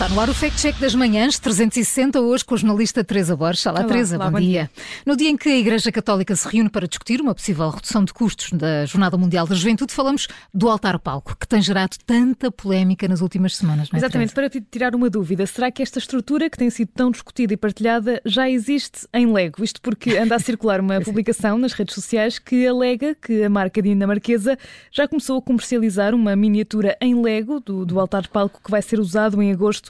Está no ar o Fact Check das Manhãs 360, hoje com a jornalista Teresa Borges. Olá, Olá, Teresa, olá, bom, bom dia. No dia em que a Igreja Católica se reúne para discutir uma possível redução de custos da Jornada Mundial da Juventude, falamos do altar-palco, que tem gerado tanta polémica nas últimas semanas, não é, Exatamente, Teresa? para tirar uma dúvida, será que esta estrutura que tem sido tão discutida e partilhada já existe em Lego? Isto porque anda a circular uma publicação nas redes sociais que alega que a marca dinamarquesa já começou a comercializar uma miniatura em Lego do, do altar-palco que vai ser usado em agosto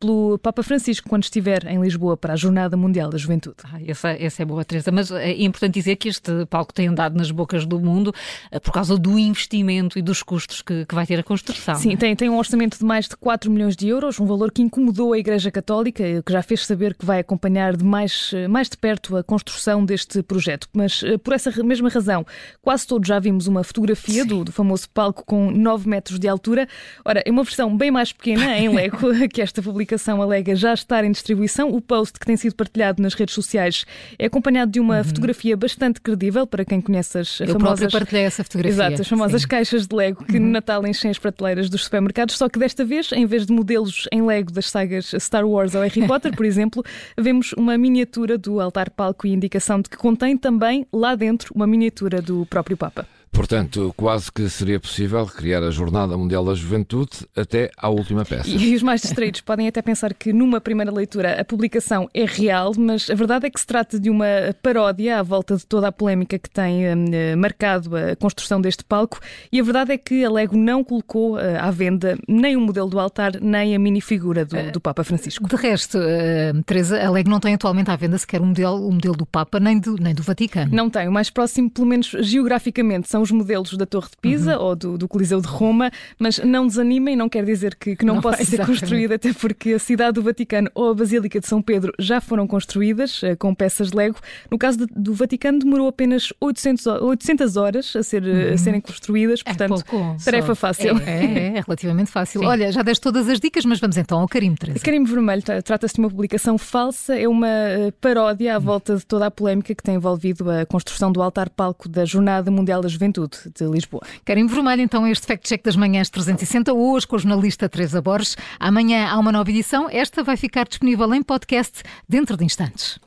pelo Papa Francisco quando estiver em Lisboa para a Jornada Mundial da Juventude. Ah, essa, essa é boa, Teresa, mas é importante dizer que este palco tem andado nas bocas do mundo eh, por causa do investimento e dos custos que, que vai ter a construção. Sim, tem, tem um orçamento de mais de 4 milhões de euros, um valor que incomodou a Igreja Católica, que já fez saber que vai acompanhar de mais, mais de perto a construção deste projeto. Mas eh, por essa mesma razão, quase todos já vimos uma fotografia do, do, famoso palco com 9 metros de altura. Ora, é uma versão bem mais pequena em Lego que esta publicação alega já estar em distribuição. O post que tem sido partilhado nas redes sociais é acompanhado de uma uhum. fotografia bastante credível para quem conhece as Eu famosas. partilhei essa fotografia. Exato, as famosas Sim. caixas de Lego que uhum. no Natal enchem as prateleiras dos supermercados. Só que desta vez, em vez de modelos em Lego das sagas Star Wars ou Harry Potter, por exemplo, vemos uma miniatura do altar-palco e indicação de que contém também lá dentro uma miniatura do próprio Papa. Portanto, quase que seria possível criar a Jornada Mundial da Juventude até à última peça. E os mais distraídos podem até pensar que numa primeira leitura a publicação é real, mas a verdade é que se trata de uma paródia à volta de toda a polémica que tem uh, marcado a construção deste palco. E a verdade é que a Lego não colocou uh, à venda nem o modelo do altar, nem a minifigura do, do Papa Francisco. De resto, uh, Teresa, a Lego não tem atualmente à venda sequer o modelo, o modelo do Papa, nem do, nem do Vaticano. Não tem. O mais próximo, pelo menos geograficamente, são os modelos da Torre de Pisa uhum. ou do, do, Coliseu de Roma, mas não desanimem, não quer dizer que, que não, não, possa ser construída, até porque a cidade do Vaticano ou a Basílica de São Pedro já foram construídas uh, com peças de Lego. No caso de, do Vaticano, demorou apenas 800, 800 horas a, ser, uhum. a serem construídas, portanto, é pouco, tarefa só. fácil. É, é, é relativamente fácil. Sim. Olha, já deste todas as dicas, mas vamos então ao carimbo, Teresa. Carimbo Vermelho trata-se de uma publicação falsa, é uma paródia à volta de toda a polémica que tem envolvido a construção do altar-palco da Jornada Mundial da Juventude de Lisboa. Carimbo Vermelho, então, este Fact Check das Manhãs 360, hoje com a jornalista Teresa Borges. Amanhã há uma nova edição. Esta vai ficar disponível em podcast dentro de instantes.